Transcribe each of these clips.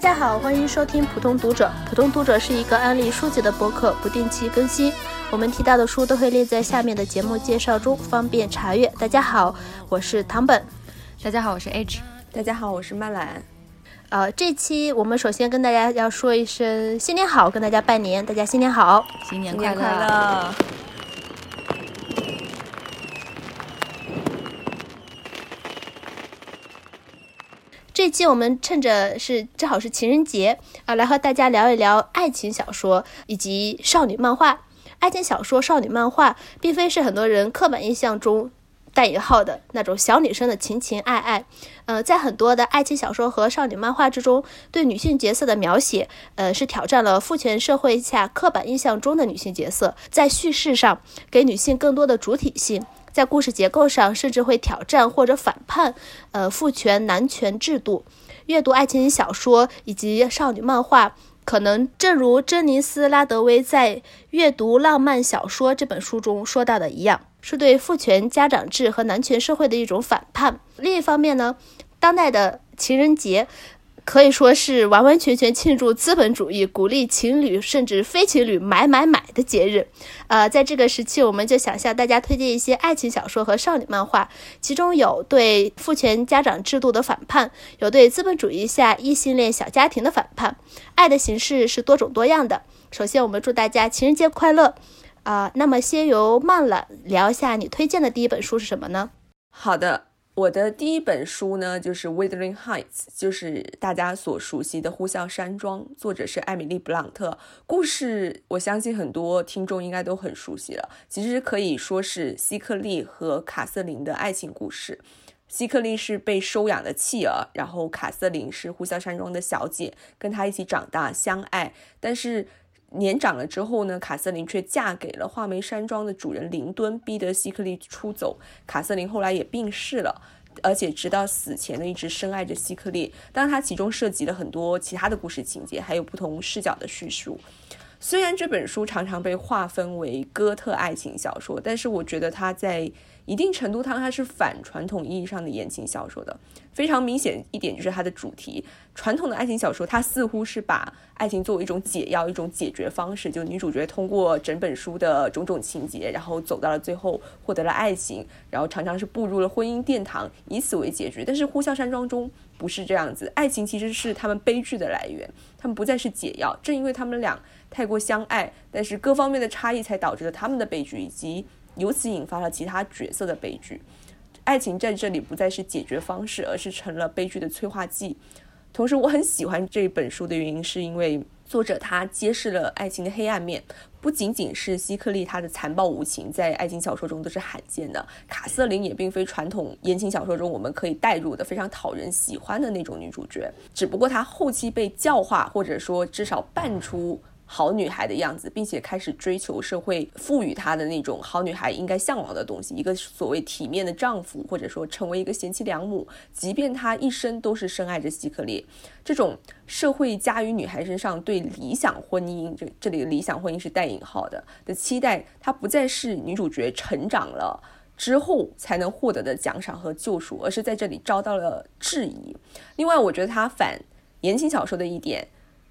家好，欢迎收听普通读者。普通读者是一个安利书籍的博客，不定期更新。我们提到的书都会列在下面的节目介绍中，方便查阅。大家好，我是唐本。大家好，我是 H。大家好，我是曼兰。呃，这期我们首先跟大家要说一声新年好，跟大家拜年，大家新年好，新年快乐。这期我们趁着是正好是情人节啊，来和大家聊一聊爱情小说以及少女漫画。爱情小说、少女漫画，并非是很多人刻板印象中带引号的那种小女生的情情爱爱。呃，在很多的爱情小说和少女漫画之中，对女性角色的描写，呃，是挑战了父权社会下刻板印象中的女性角色，在叙事上给女性更多的主体性。在故事结构上，甚至会挑战或者反叛，呃，父权男权制度。阅读爱情小说以及少女漫画，可能正如珍妮斯·拉德威在《阅读浪漫小说》这本书中说到的一样，是对父权家长制和男权社会的一种反叛。另一方面呢，当代的情人节。可以说是完完全全庆祝资本主义，鼓励情侣甚至非情侣买买买的节日。呃，在这个时期，我们就想向大家推荐一些爱情小说和少女漫画，其中有对父权家长制度的反叛，有对资本主义下异性恋小家庭的反叛。爱的形式是多种多样的。首先，我们祝大家情人节快乐。啊，那么先由曼了聊一下，你推荐的第一本书是什么呢？好的。我的第一本书呢，就是《Wuthering Heights》，就是大家所熟悉的《呼啸山庄》，作者是艾米丽·布朗特。故事我相信很多听众应该都很熟悉了。其实可以说是希克利和卡瑟琳的爱情故事。希克利是被收养的弃儿，然后卡瑟琳是呼啸山庄的小姐，跟他一起长大，相爱。但是年长了之后呢，卡瑟琳却嫁给了画眉山庄的主人林敦，逼得希克利出走。卡瑟琳后来也病逝了，而且直到死前呢，一直深爱着希克利。当然，它其中涉及了很多其他的故事情节，还有不同视角的叙述。虽然这本书常常被划分为哥特爱情小说，但是我觉得它在。一定程度上，它是反传统意义上的言情小说的。非常明显一点就是它的主题，传统的爱情小说，它似乎是把爱情作为一种解药、一种解决方式，就女主角通过整本书的种种情节，然后走到了最后，获得了爱情，然后常常是步入了婚姻殿堂，以此为结局。但是《呼啸山庄》中不是这样子，爱情其实是他们悲剧的来源，他们不再是解药。正因为他们俩太过相爱，但是各方面的差异，才导致了他们的悲剧以及。由此引发了其他角色的悲剧，爱情在这里不再是解决方式，而是成了悲剧的催化剂。同时，我很喜欢这本书的原因，是因为作者他揭示了爱情的黑暗面，不仅仅是希克利他的残暴无情，在爱情小说中都是罕见的。卡瑟琳也并非传统言情小说中我们可以代入的非常讨人喜欢的那种女主角，只不过她后期被教化，或者说至少扮出。好女孩的样子，并且开始追求社会赋予她的那种好女孩应该向往的东西，一个所谓体面的丈夫，或者说成为一个贤妻良母。即便她一生都是深爱着希克利，这种社会加于女孩身上对理想婚姻，这这里的理想婚姻是带引号的的期待，她不再是女主角成长了之后才能获得的奖赏和救赎，而是在这里遭到了质疑。另外，我觉得她反言情小说的一点。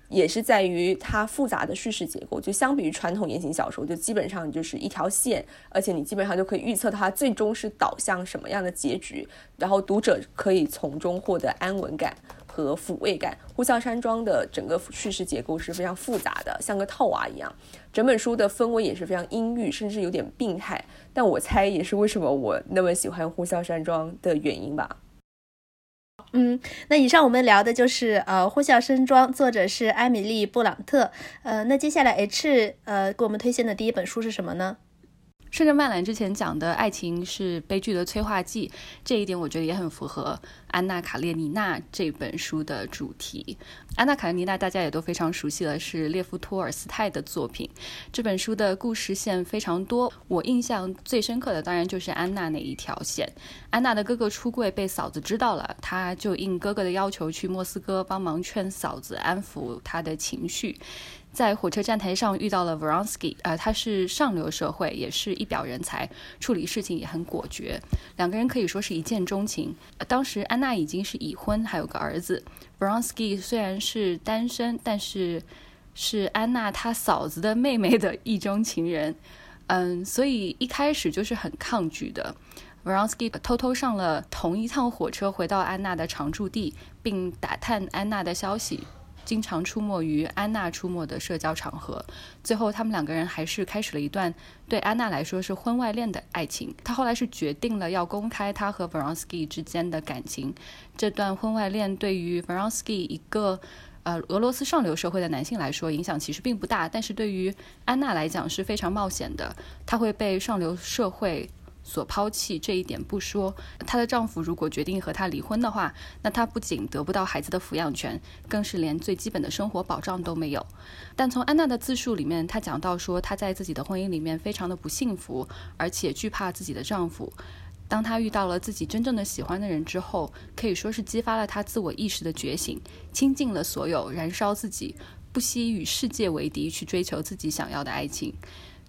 也是在于它复杂的叙事结构，就相比于传统言情小说，就基本上就是一条线，而且你基本上就可以预测它最终是导向什么样的结局，然后读者可以从中获得安稳感和抚慰感。呼啸山庄的整个叙事结构是非常复杂的，像个套娃一样，整本书的氛围也是非常阴郁，甚至有点病态。但我猜也是为什么我那么喜欢呼啸山庄的原因吧。嗯，那以上我们聊的就是呃《呼啸山庄》，作者是艾米丽·布朗特。呃，那接下来 H 呃给我们推荐的第一本书是什么呢？顺着曼兰之前讲的，爱情是悲剧的催化剂，这一点我觉得也很符合。安娜·卡列尼娜这本书的主题，安娜·卡列尼娜大家也都非常熟悉了，是列夫·托尔斯泰的作品。这本书的故事线非常多，我印象最深刻的当然就是安娜那一条线。安娜的哥哥出柜被嫂子知道了，她就应哥哥的要求去莫斯科帮忙劝嫂子安抚她的情绪。在火车站台上遇到了 Vronsky，呃，他是上流社会，也是一表人才，处理事情也很果决，两个人可以说是一见钟情。当时安娜已经是已婚，还有个儿子。Bronsky 虽然是单身，但是是安娜她嫂子的妹妹的意中情人，嗯，所以一开始就是很抗拒的。Bronsky 偷偷上了同一趟火车，回到安娜的常住地，并打探安娜的消息。经常出没于安娜出没的社交场合，最后他们两个人还是开始了一段对安娜来说是婚外恋的爱情。他后来是决定了要公开他和 Vronsky 之间的感情。这段婚外恋对于 Vronsky 一个呃俄罗斯上流社会的男性来说影响其实并不大，但是对于安娜来讲是非常冒险的。他会被上流社会。所抛弃这一点不说，她的丈夫如果决定和她离婚的话，那她不仅得不到孩子的抚养权，更是连最基本的生活保障都没有。但从安娜的自述里面，她讲到说她在自己的婚姻里面非常的不幸福，而且惧怕自己的丈夫。当她遇到了自己真正的喜欢的人之后，可以说是激发了她自我意识的觉醒，倾尽了所有，燃烧自己，不惜与世界为敌，去追求自己想要的爱情。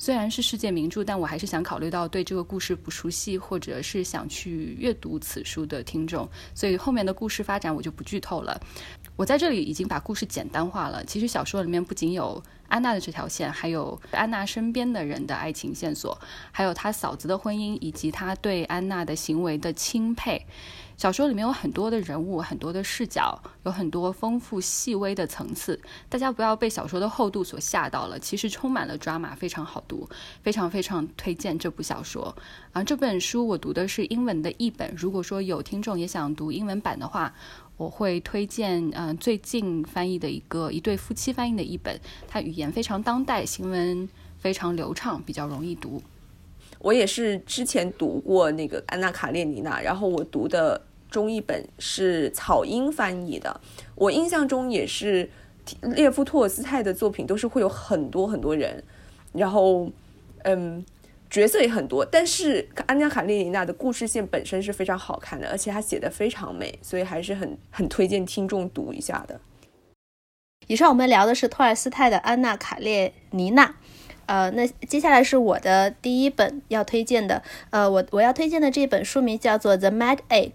虽然是世界名著，但我还是想考虑到对这个故事不熟悉，或者是想去阅读此书的听众，所以后面的故事发展我就不剧透了。我在这里已经把故事简单化了。其实小说里面不仅有安娜的这条线，还有安娜身边的人的爱情线索，还有她嫂子的婚姻，以及她对安娜的行为的钦佩。小说里面有很多的人物，很多的视角，有很多丰富细微的层次。大家不要被小说的厚度所吓到了，其实充满了抓马，非常好读，非常非常推荐这部小说。啊，这本书我读的是英文的译本，如果说有听众也想读英文版的话，我会推荐嗯最近翻译的一个一对夫妻翻译的译本，它语言非常当代，行文非常流畅，比较容易读。我也是之前读过那个安娜卡列尼娜，然后我读的。中译本是草英翻译的，我印象中也是列夫托尔斯泰的作品都是会有很多很多人，然后嗯角色也很多，但是安娜卡列尼娜的故事线本身是非常好看的，而且她写的非常美，所以还是很很推荐听众读一下的。以上我们聊的是托尔斯泰的《安娜卡列尼娜》。呃，那接下来是我的第一本要推荐的。呃，我我要推荐的这本书名叫做《The Mad Egg》，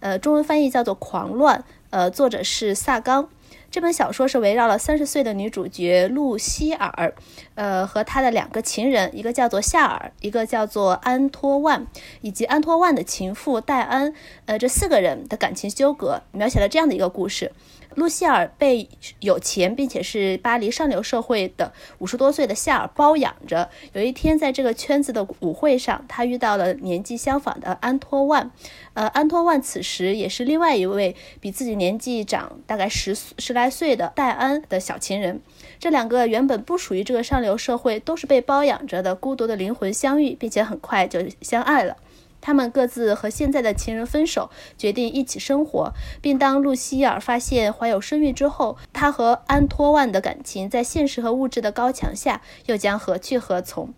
呃，中文翻译叫做《狂乱》。呃，作者是萨冈。这本小说是围绕了三十岁的女主角露西尔，呃，和她的两个情人，一个叫做夏尔，一个叫做安托万，以及安托万的情妇戴安，呃，这四个人的感情纠葛，描写了这样的一个故事。露西尔被有钱并且是巴黎上流社会的五十多岁的夏尔包养着。有一天，在这个圈子的舞会上，他遇到了年纪相仿的安托万。呃，安托万此时也是另外一位比自己年纪长大概十十来岁的戴安的小情人。这两个原本不属于这个上流社会，都是被包养着的孤独的灵魂相遇，并且很快就相爱了。他们各自和现在的情人分手，决定一起生活，并当露西尔发现怀有身孕之后，她和安托万的感情在现实和物质的高墙下又将何去何从？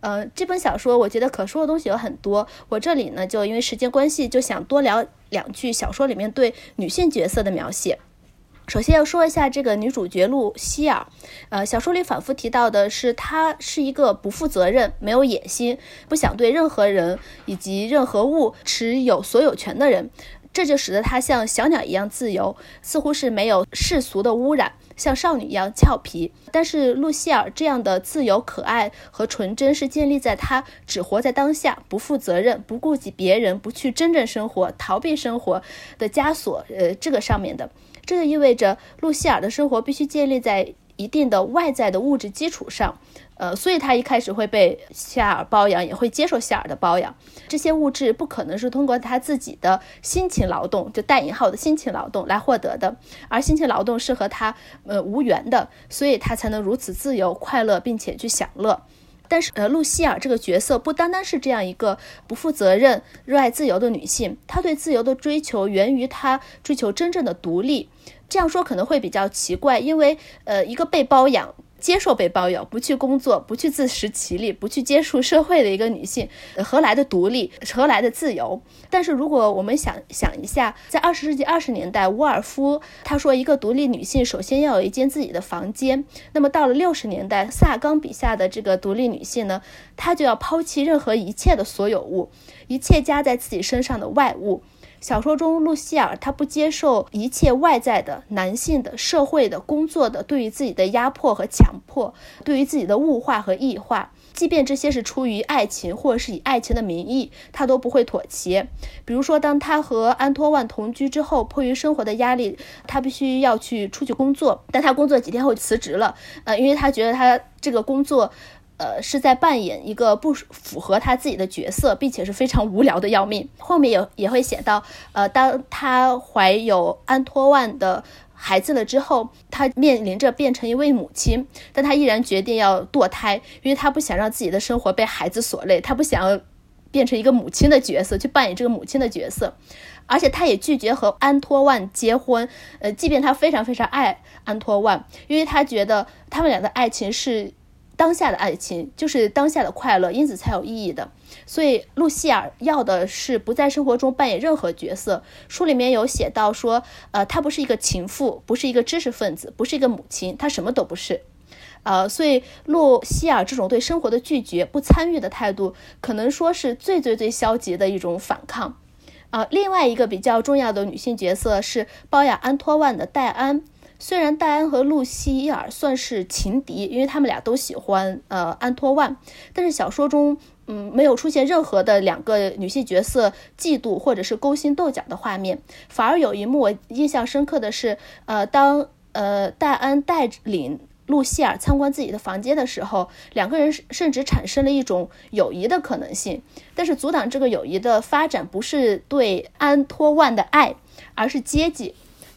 呃，这本小说我觉得可说的东西有很多，我这里呢就因为时间关系，就想多聊两句小说里面对女性角色的描写。首先要说一下这个女主角露西尔，呃，小说里反复提到的是她是一个不负责任、没有野心、不想对任何人以及任何物持有所有权的人，这就使得她像小鸟一样自由，似乎是没有世俗的污染，像少女一样俏皮。但是露西尔这样的自由、可爱和纯真，是建立在她只活在当下、不负责任、不顾及别人、不去真正生活、逃避生活的枷锁，呃，这个上面的。这就意味着露西尔的生活必须建立在一定的外在的物质基础上，呃，所以她一开始会被夏尔包养，也会接受夏尔的包养。这些物质不可能是通过她自己的辛勤劳动，就带引号的辛勤劳动来获得的，而辛勤劳动是和她呃无缘的，所以她才能如此自由、快乐，并且去享乐。但是，呃，露西尔这个角色不单单是这样一个不负责任、热爱自由的女性，她对自由的追求源于她追求真正的独立。这样说可能会比较奇怪，因为，呃，一个被包养。接受被包养，不去工作，不去自食其力，不去接触社会的一个女性，何来的独立，何来的自由？但是如果我们想想一下，在二十世纪二十年代，沃尔夫他说，一个独立女性首先要有一间自己的房间。那么到了六十年代，萨冈笔下的这个独立女性呢，她就要抛弃任何一切的所有物，一切加在自己身上的外物。小说中，露西尔她不接受一切外在的、男性的、社会的、工作的对于自己的压迫和强迫，对于自己的物化和异化，即便这些是出于爱情或者是以爱情的名义，她都不会妥协。比如说，当她和安托万同居之后，迫于生活的压力，她必须要去出去工作，但她工作几天后辞职了，呃，因为她觉得她这个工作。呃，是在扮演一个不符合他自己的角色，并且是非常无聊的要命。后面也也会写到，呃，当他怀有安托万的孩子了之后，他面临着变成一位母亲，但他依然决定要堕胎，因为他不想让自己的生活被孩子所累，他不想要变成一个母亲的角色，去扮演这个母亲的角色，而且他也拒绝和安托万结婚。呃，即便他非常非常爱安托万，因为他觉得他们俩的爱情是。当下的爱情就是当下的快乐，因此才有意义的。所以，露西尔要的是不在生活中扮演任何角色。书里面有写到说，呃，她不是一个情妇，不是一个知识分子，不是一个母亲，她什么都不是。呃，所以露西尔这种对生活的拒绝、不参与的态度，可能说是最最最消极的一种反抗。啊，另外一个比较重要的女性角色是包养安托万的戴安。虽然戴安和露西尔算是情敌，因为他们俩都喜欢呃安托万，但是小说中嗯没有出现任何的两个女性角色嫉妒或者是勾心斗角的画面，反而有一幕我印象深刻的是，呃当呃戴安带领露西尔参观自己的房间的时候，两个人甚至产生了一种友谊的可能性，但是阻挡这个友谊的发展不是对安托万的爱，而是阶级。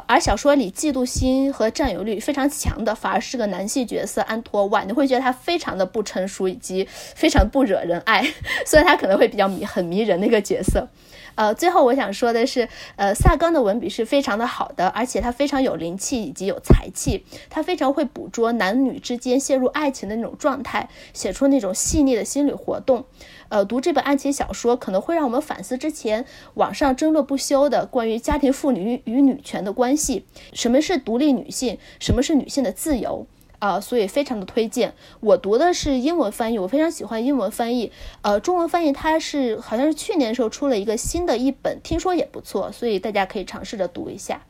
而小说里嫉妒心和占有欲非常强的，反而是个男性角色安托万，你会觉得他非常的不成熟，以及非常不惹人爱，所以他可能会比较迷很迷人的一个角色。呃，最后我想说的是，呃，萨冈的文笔是非常的好的，而且他非常有灵气以及有才气，他非常会捕捉男女之间陷入爱情的那种状态，写出那种细腻的心理活动。呃，读这本爱情小说可能会让我们反思之前网上争论不休的关于家庭妇女与女权的关系，什么是独立女性，什么是女性的自由。啊，所以非常的推荐。我读的是英文翻译，我非常喜欢英文翻译。呃，中文翻译它是好像是去年的时候出了一个新的一本，听说也不错，所以大家可以尝试着读一下。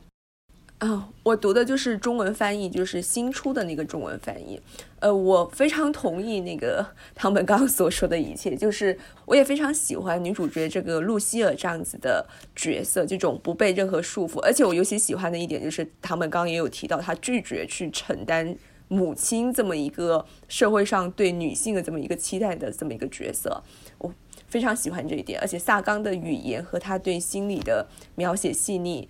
啊，我读的就是中文翻译，就是新出的那个中文翻译。呃，我非常同意那个 唐本刚所说的一切，就是我也非常喜欢女主角这个露西尔这样子的角色，这种不被任何束缚。而且我尤其喜欢的一点就是唐本刚也有提到，他拒绝去承担。母亲这么一个社会上对女性的这么一个期待的这么一个角色，我非常喜欢这一点。而且萨冈的语言和他对心理的描写细腻，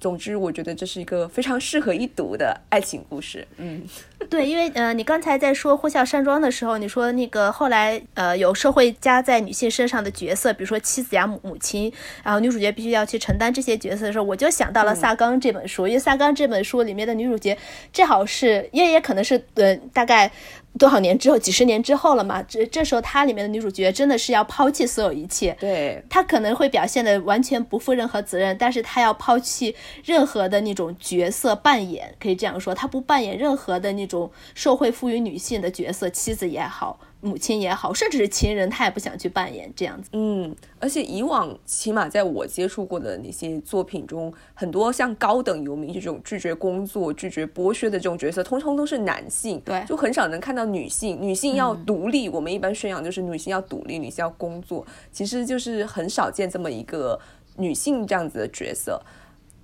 总之我觉得这是一个非常适合一读的爱情故事。嗯。对，因为呃，你刚才在说呼啸山庄的时候，你说那个后来呃有社会加在女性身上的角色，比如说妻子呀、母母亲，然后女主角必须要去承担这些角色的时候，我就想到了萨冈这本书，因为萨冈这本书里面的女主角正好是，因为也可能是呃大概多少年之后，几十年之后了嘛，这这时候它里面的女主角真的是要抛弃所有一切，对，她可能会表现的完全不负任何责任，但是她要抛弃任何的那种角色扮演，可以这样说，她不扮演任何的那种。社会赋予女性的角色，妻子也好，母亲也好，甚至是情人，他也不想去扮演这样子。嗯，而且以往起码在我接触过的那些作品中，很多像高等游民这种拒绝工作、拒绝剥削的这种角色，通通都是男性。对，就很少能看到女性。女性要独立，我们一般宣扬就是女性要独立，女性要工作，其实就是很少见这么一个女性这样子的角色。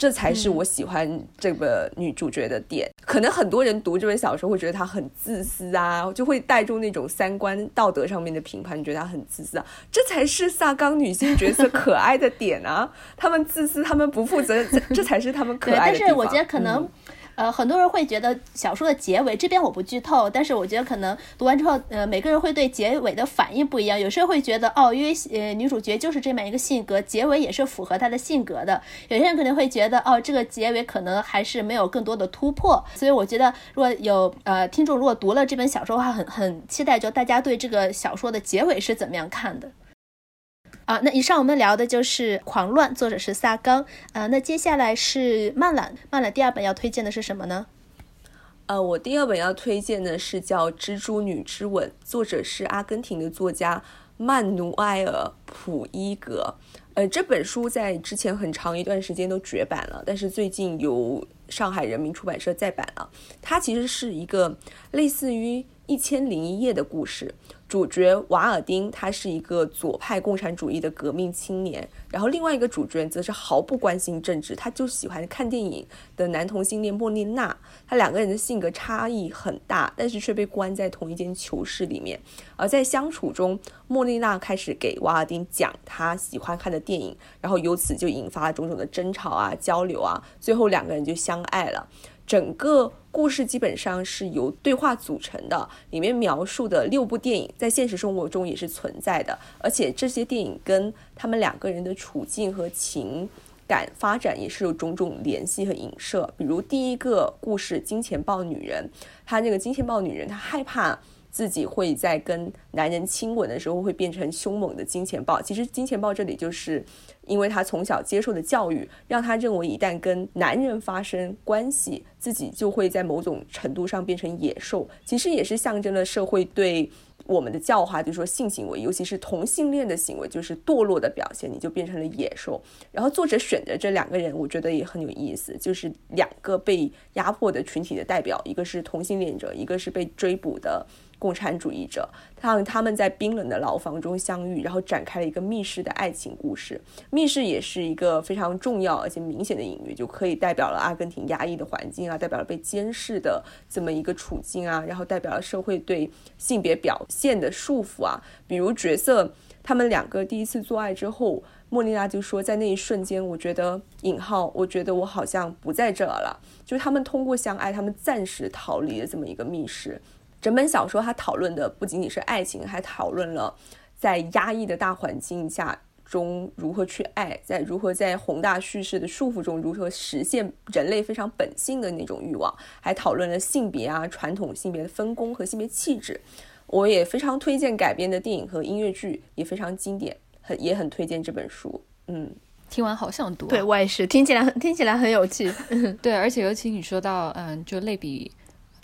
这才是我喜欢这个女主角的点。可能很多人读这本小说会觉得她很自私啊，就会带入那种三观道德上面的评判，觉得她很自私啊。这才是萨冈女性角色可爱的点啊！她们自私，她们不负责，这才是她们可爱的。但是我觉得可能。呃，很多人会觉得小说的结尾这边我不剧透，但是我觉得可能读完之后，呃，每个人会对结尾的反应不一样。有些人会觉得，哦，因为呃女主角就是这么一个性格，结尾也是符合她的性格的。有些人可能会觉得，哦，这个结尾可能还是没有更多的突破。所以我觉得，如果有呃听众如果读了这本小说的话，很很期待，就大家对这个小说的结尾是怎么样看的。啊，那以上我们聊的就是《狂乱》，作者是萨冈。呃，那接下来是漫懒，漫懒第二本要推荐的是什么呢？呃，我第二本要推荐的是叫《蜘蛛女之吻》，作者是阿根廷的作家曼努埃尔普伊格。呃，这本书在之前很长一段时间都绝版了，但是最近由上海人民出版社再版了。它其实是一个类似于《一千零一夜》的故事。主角瓦尔丁，他是一个左派共产主义的革命青年，然后另外一个主角则是毫不关心政治，他就喜欢看电影的男同性恋莫莉娜。他两个人的性格差异很大，但是却被关在同一间囚室里面。而在相处中，莫莉娜开始给瓦尔丁讲他喜欢看的电影，然后由此就引发了种种的争吵啊、交流啊，最后两个人就相爱了。整个故事基本上是由对话组成的，里面描述的六部电影在现实生活中也是存在的，而且这些电影跟他们两个人的处境和情感发展也是有种种联系和影射。比如第一个故事《金钱豹女人》，她那个金钱豹女人，她害怕。自己会在跟男人亲吻的时候会变成凶猛的金钱豹。其实金钱豹这里就是因为他从小接受的教育，让他认为一旦跟男人发生关系，自己就会在某种程度上变成野兽。其实也是象征了社会对我们的教化，就是说性行为，尤其是同性恋的行为，就是堕落的表现，你就变成了野兽。然后作者选择这两个人，我觉得也很有意思，就是两个被压迫的群体的代表，一个是同性恋者，一个是被追捕的。共产主义者，让他们在冰冷的牢房中相遇，然后展开了一个密室的爱情故事。密室也是一个非常重要而且明显的隐喻，就可以代表了阿根廷压抑的环境啊，代表了被监视的这么一个处境啊，然后代表了社会对性别表现的束缚啊。比如角色他们两个第一次做爱之后，莫莉娜就说，在那一瞬间，我觉得引号，我觉得我好像不在这儿了。就是他们通过相爱，他们暂时逃离了这么一个密室。整本小说它讨论的不仅仅是爱情，还讨论了在压抑的大环境下中如何去爱，在如何在宏大叙事的束缚中如何实现人类非常本性的那种欲望，还讨论了性别啊、传统性别的分工和性别气质。我也非常推荐改编的电影和音乐剧，也非常经典，很也很推荐这本书。嗯，听完好想读。对我也是，听起来很听起来很有趣。对，而且尤其你说到，嗯，就类比《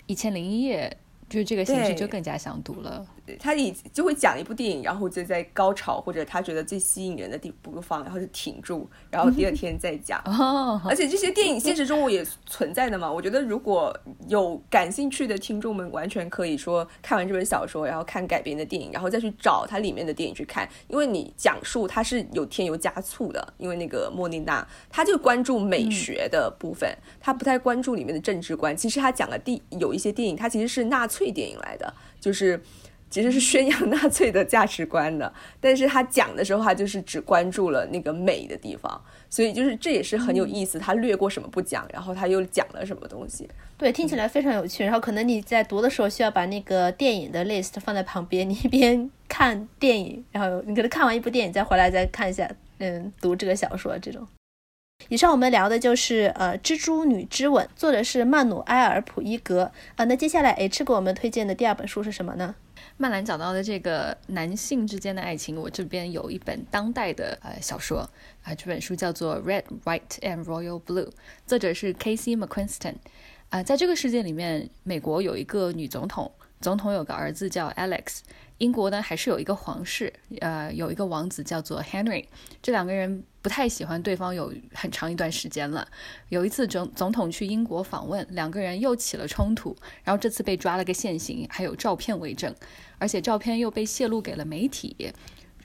一千零一夜》。就是这个形式就更加想读了。他以就会讲一部电影，然后就在高潮或者他觉得最吸引人的地部方，然后就停住，然后第二天再讲。哦，而且这些电影现实中我也存在的嘛。我觉得如果有感兴趣的听众们，完全可以说看完这本小说，然后看改编的电影，然后再去找它里面的电影去看。因为你讲述它是有添油加醋的，因为那个莫妮娜，她就关注美学的部分，她不太关注里面的政治观。其实她讲的第有一些电影，它其实是纳粹电影来的，就是。其实是宣扬纳粹的价值观的，但是他讲的时候，他就是只关注了那个美的地方，所以就是这也是很有意思。他略过什么不讲，然后他又讲了什么东西。对，听起来非常有趣。然后可能你在读的时候需要把那个电影的 list 放在旁边，你一边看电影，然后你可能看完一部电影再回来再看一下，嗯，读这个小说这种。以上我们聊的就是呃《蜘蛛女之吻》，作者是曼努埃尔普伊格啊。那接下来 H 给我们推荐的第二本书是什么呢？曼兰讲到的这个男性之间的爱情，我这边有一本当代的呃小说啊，这本书叫做《Red, White and Royal Blue》，作者是 Casey McQuiston。啊，在这个世界里面，美国有一个女总统，总统有个儿子叫 Alex。英国呢，还是有一个皇室，呃，有一个王子叫做 Henry。这两个人不太喜欢对方，有很长一段时间了。有一次总总统去英国访问，两个人又起了冲突，然后这次被抓了个现行，还有照片为证，而且照片又被泄露给了媒体。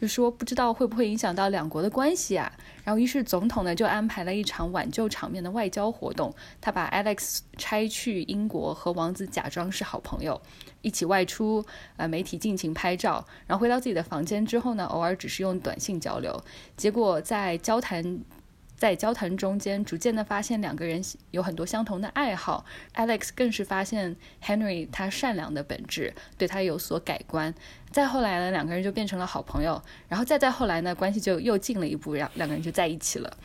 就说不知道会不会影响到两国的关系啊？然后于是总统呢就安排了一场挽救场面的外交活动，他把 Alex 拆去英国，和王子假装是好朋友，一起外出，呃，媒体尽情拍照。然后回到自己的房间之后呢，偶尔只是用短信交流。结果在交谈。在交谈中间，逐渐的发现两个人有很多相同的爱好。Alex 更是发现 Henry 他善良的本质，对他有所改观。再后来呢，两个人就变成了好朋友。然后再再后来呢，关系就又进了一步，让两个人就在一起了。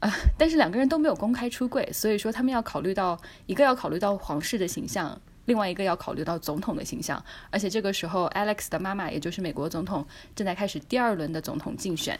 啊，但是两个人都没有公开出柜，所以说他们要考虑到一个要考虑到皇室的形象，另外一个要考虑到总统的形象。而且这个时候，Alex 的妈妈，也就是美国总统，正在开始第二轮的总统竞选。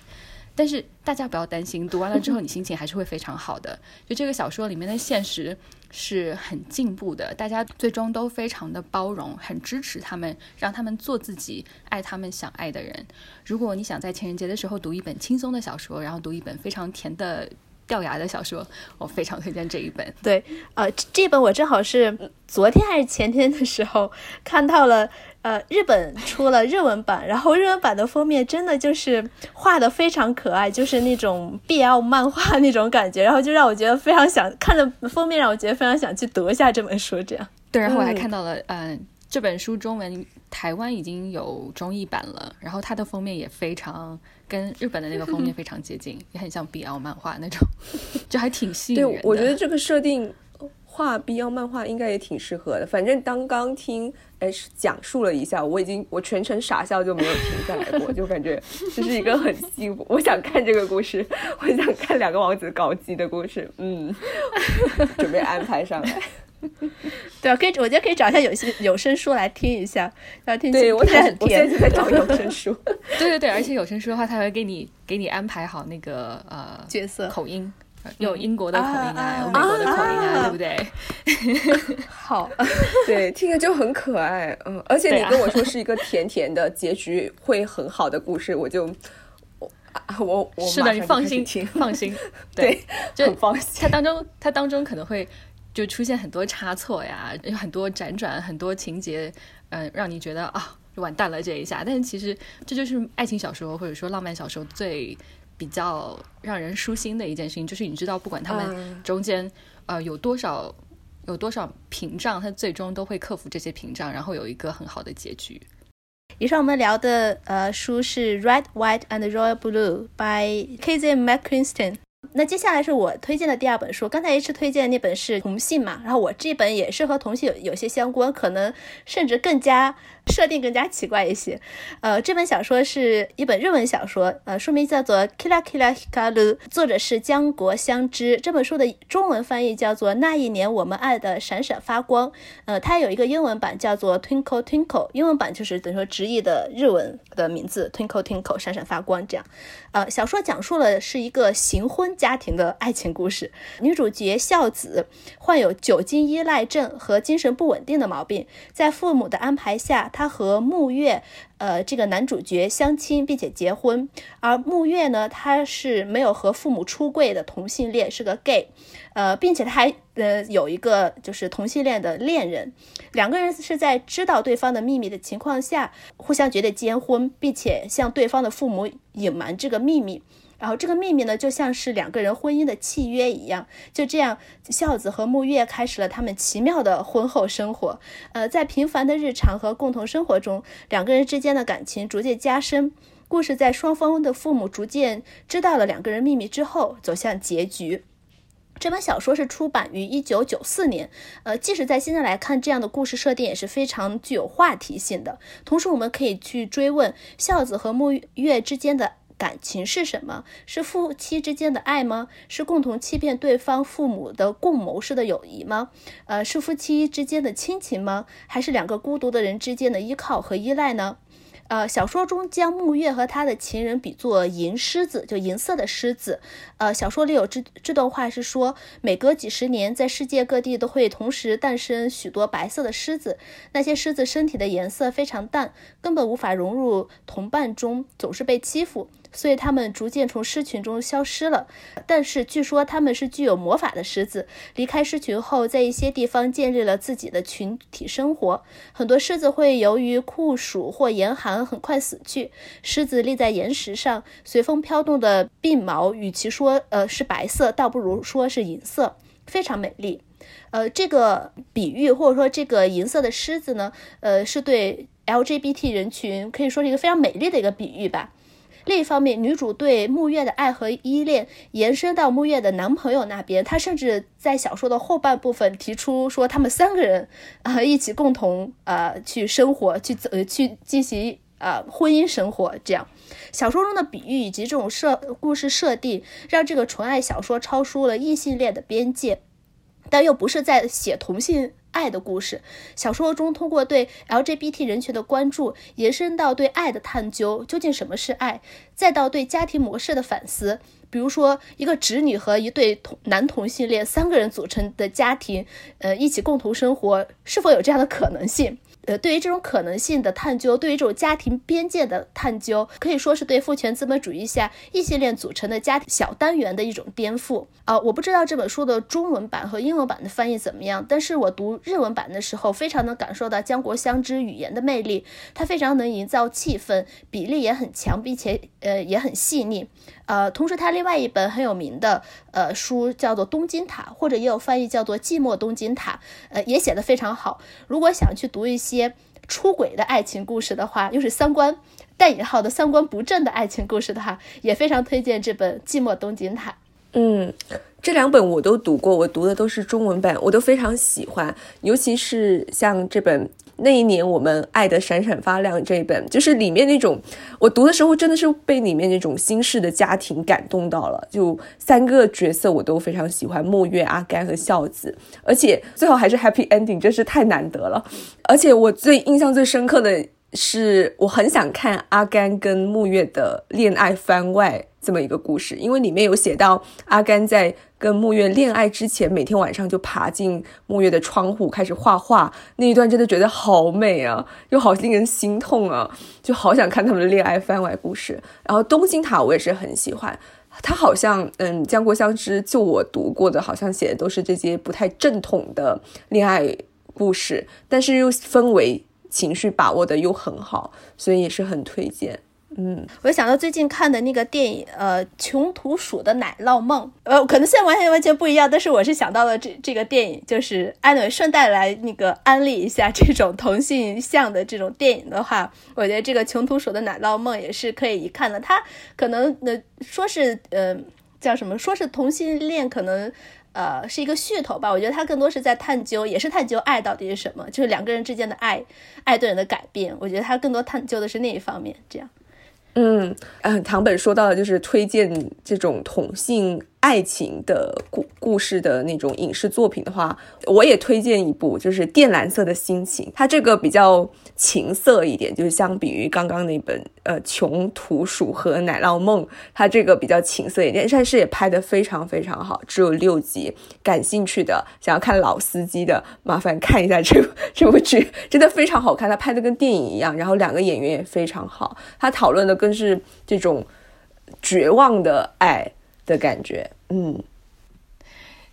但是大家不要担心，读完了之后你心情还是会非常好的。就这个小说里面的现实是很进步的，大家最终都非常的包容，很支持他们，让他们做自己，爱他们想爱的人。如果你想在情人节的时候读一本轻松的小说，然后读一本非常甜的。掉牙的小说，我非常推荐这一本。对，呃，这本我正好是昨天还是前天的时候看到了，呃，日本出了日文版，然后日文版的封面真的就是画的非常可爱，就是那种 BL 漫画那种感觉，然后就让我觉得非常想看着封面，让我觉得非常想去读一下这本书。这样，对，然后我还看到了，嗯。这本书中文台湾已经有中译版了，然后它的封面也非常跟日本的那个封面非常接近，也很像 BL 漫画那种，就还挺吸引人。对，我觉得这个设定画 BL 漫画应该也挺适合的。反正刚刚听 H 讲述了一下，我已经我全程傻笑就没有停下来过，就感觉这是一个很幸福。我想看这个故事，我想看两个王子搞基的故事，嗯，准备安排上来。对啊，可以，我觉得可以找一下有些有声书来听一下，要听。对我在我现在在找有声书。对对对，而且有声书的话，他会给你给你安排好那个呃角色口音，有英国的口音啊，有美国的口音啊，对不对？好，对，听着就很可爱，嗯，而且你跟我说是一个甜甜的结局会很好的故事，我就我我我是的，你放心，放心，对，就很放心。它当中它当中可能会。就出现很多差错呀，有很多辗转，很多情节，嗯，让你觉得啊，完蛋了这一下。但是其实这就是爱情小说或者说浪漫小说最比较让人舒心的一件事情，就是你知道，不管他们中间呃有多少有多少屏障，他最终都会克服这些屏障，然后有一个很好的结局。以上我们聊的呃书是《Red, White and Royal Blue》by K.Z. McCrinston。那接下来是我推荐的第二本书，刚才 H 推荐的那本是同性嘛，然后我这本也是和同性有有些相关，可能甚至更加。设定更加奇怪一些，呃，这本小说是一本日文小说，呃，书名叫做《Kira Kira Hikaru》，作者是江国香织。这本书的中文翻译叫做《那一年我们爱的闪闪发光》，呃，它有一个英文版叫做《Twinkle Twinkle》，英文版就是等于说直译的日文的名字《Twinkle Twinkle》，闪闪发光这样。呃，小说讲述了是一个行婚家庭的爱情故事，女主角孝子患有酒精依赖症和精神不稳定的毛病，在父母的安排下。她和木月，呃，这个男主角相亲并且结婚，而木月呢，他是没有和父母出柜的同性恋，是个 gay，呃，并且他还呃有一个就是同性恋的恋人，两个人是在知道对方的秘密的情况下，互相决定结婚，并且向对方的父母隐瞒这个秘密。然后这个秘密呢，就像是两个人婚姻的契约一样，就这样，孝子和木月开始了他们奇妙的婚后生活。呃，在平凡的日常和共同生活中，两个人之间的感情逐渐加深。故事在双方的父母逐渐知道了两个人秘密之后，走向结局。这本小说是出版于一九九四年，呃，即使在现在来看，这样的故事设定也是非常具有话题性的。同时，我们可以去追问孝子和木月之间的。感情是什么？是夫妻之间的爱吗？是共同欺骗对方父母的共谋式的友谊吗？呃，是夫妻之间的亲情吗？还是两个孤独的人之间的依靠和依赖呢？呃，小说中将木月和他的情人比作银狮子，就银色的狮子。呃，小说里有这这段话是说，每隔几十年，在世界各地都会同时诞生许多白色的狮子，那些狮子身体的颜色非常淡，根本无法融入同伴中，总是被欺负。所以他们逐渐从狮群中消失了，但是据说他们是具有魔法的狮子。离开狮群后，在一些地方建立了自己的群体生活。很多狮子会由于酷暑或严寒很快死去。狮子立在岩石上，随风飘动的鬓毛，与其说呃是白色，倒不如说是银色，非常美丽。呃，这个比喻或者说这个银色的狮子呢，呃，是对 LGBT 人群可以说是一个非常美丽的一个比喻吧。另一方面，女主对木月的爱和依恋延伸到木月的男朋友那边，她甚至在小说的后半部分提出说，他们三个人啊一起共同呃去生活，去走去进行呃婚姻生活。这样，小说中的比喻以及这种设故事设定，让这个纯爱小说超出了异性恋的边界，但又不是在写同性。爱的故事，小说中通过对 LGBT 人群的关注，延伸到对爱的探究，究竟什么是爱，再到对家庭模式的反思。比如说，一个侄女和一对同男同性恋三个人组成的家庭，呃，一起共同生活，是否有这样的可能性？呃，对于这种可能性的探究，对于这种家庭边界的探究，可以说是对父权资本主义下异性恋组成的家庭小单元的一种颠覆啊！我不知道这本书的中文版和英文版的翻译怎么样，但是我读日文版的时候，非常能感受到江国香织语言的魅力，它非常能营造气氛，比例也很强，并且呃也很细腻。呃，同时他另外一本很有名的呃书叫做《东京塔》，或者也有翻译叫做《寂寞东京塔》，呃，也写得非常好。如果想去读一些出轨的爱情故事的话，又是三观带引号的三观不正的爱情故事的话，也非常推荐这本《寂寞东京塔》。嗯，这两本我都读过，我读的都是中文版，我都非常喜欢，尤其是像这本。那一年，我们爱的闪闪发亮这一本，就是里面那种，我读的时候真的是被里面那种新式的家庭感动到了。就三个角色我都非常喜欢，墨月、阿甘和孝子，而且最后还是 happy ending，真是太难得了。而且我最印象最深刻的是，我很想看阿甘跟木月的恋爱番外。这么一个故事，因为里面有写到阿甘在跟木月恋爱之前，每天晚上就爬进木月的窗户开始画画，那一段真的觉得好美啊，又好令人心痛啊，就好想看他们的恋爱番外故事。然后东京塔我也是很喜欢，他好像嗯江国香织就我读过的，好像写的都是这些不太正统的恋爱故事，但是又氛围情绪把握的又很好，所以也是很推荐。嗯，我想到最近看的那个电影，呃，《穷途鼠的奶酪梦》，呃，可能现在完全完全不一样，但是我是想到了这这个电影，就是安伟顺带来那个安利一下这种同性向的这种电影的话，我觉得这个《穷途鼠的奶酪梦》也是可以一看的。它可能呃说是呃叫什么，说是同性恋，可能呃是一个噱头吧。我觉得它更多是在探究，也是探究爱到底是什么，就是两个人之间的爱，爱对人的改变。我觉得它更多探究的是那一方面，这样。嗯嗯，唐本说到的就是推荐这种同性。爱情的故故事的那种影视作品的话，我也推荐一部，就是《靛蓝色的心情》。它这个比较情色一点，就是相比于刚刚那本呃《穷途鼠和奶酪梦》，它这个比较情色一点，但是也拍得非常非常好，只有六集。感兴趣的，想要看老司机的，麻烦看一下这这部剧，真的非常好看。它拍的跟电影一样，然后两个演员也非常好。它讨论的更是这种绝望的爱。的感觉，嗯，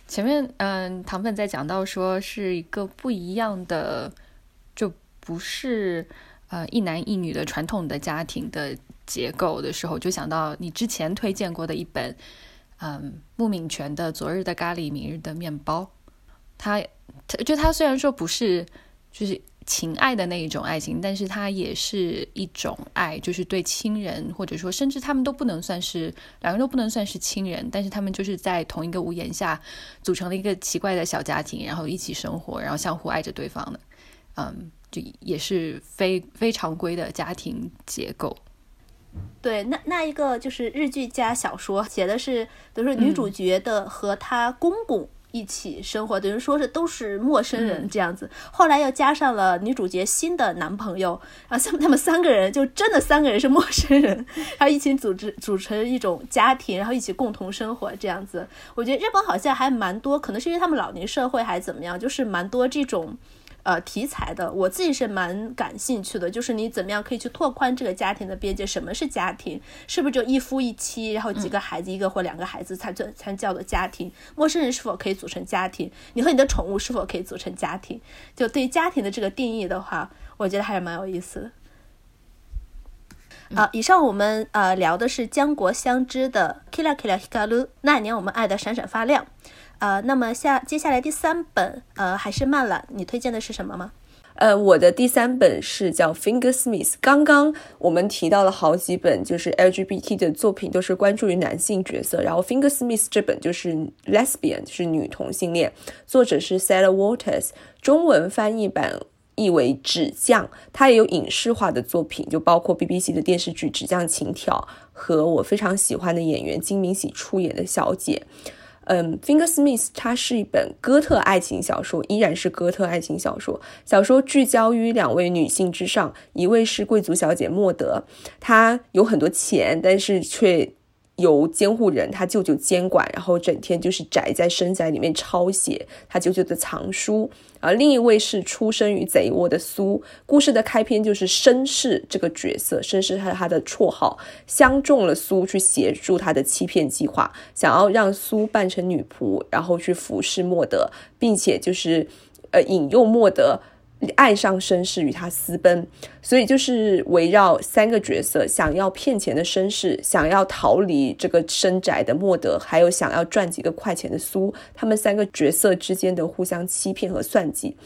前面嗯，糖粉在讲到说是一个不一样的，不是呃一男一女的传统的家庭的结构的时候，就想到你之前推荐过的一本，嗯，穆敏全的《昨日的咖喱，明日的面包》，他他就他虽然说不是就是。情爱的那一种爱情，但是它也是一种爱，就是对亲人，或者说甚至他们都不能算是两个人都不能算是亲人，但是他们就是在同一个屋檐下组成了一个奇怪的小家庭，然后一起生活，然后相互爱着对方的，嗯，就也是非非常规的家庭结构。对，那那一个就是日剧加小说写的是，比如说女主角的和她公公。一起生活，等于说是都是陌生人这样子。后来又加上了女主角新的男朋友，然后他们他们三个人就真的三个人是陌生人，然后一起组织组成一种家庭，然后一起共同生活这样子。我觉得日本好像还蛮多，可能是因为他们老年社会还是怎么样，就是蛮多这种。呃，题材的我自己是蛮感兴趣的，就是你怎么样可以去拓宽这个家庭的边界？什么是家庭？是不是就一夫一妻，然后几个孩子，一个或两个孩子才叫才叫做家庭？陌生人是否可以组成家庭？你和你的宠物是否可以组成家庭？就对家庭的这个定义的话，我觉得还是蛮有意思的。好，以上我们呃聊的是江国香织的《Kila Kila Hikaru》，那年我们爱的闪闪发亮。呃，那么下接下来第三本，呃，还是慢了。你推荐的是什么吗？呃，我的第三本是叫《Finger Smith》。刚刚我们提到了好几本，就是 LGBT 的作品，都是关注于男性角色。然后《Finger Smith》这本就是 Lesbian，是女同性恋，作者是 Sarah Waters，中文翻译版译为《纸匠》。它也有影视化的作品，就包括 BBC 的电视剧《纸匠情挑》和我非常喜欢的演员金敏喜出演的《小姐》。嗯，《Finger Smith》它是一本哥特爱情小说，依然是哥特爱情小说。小说聚焦于两位女性之上，一位是贵族小姐莫德，她有很多钱，但是却。由监护人他舅舅监管，然后整天就是宅在深宅里面抄写他舅舅的藏书。而另一位是出生于贼窝的苏。故事的开篇就是绅士这个角色，绅士是他的绰号，相中了苏去协助他的欺骗计划，想要让苏扮成女仆，然后去服侍莫德，并且就是呃引诱莫德。爱上绅士与他私奔，所以就是围绕三个角色：想要骗钱的绅士，想要逃离这个深宅的莫德，还有想要赚几个快钱的苏。他们三个角色之间的互相欺骗和算计。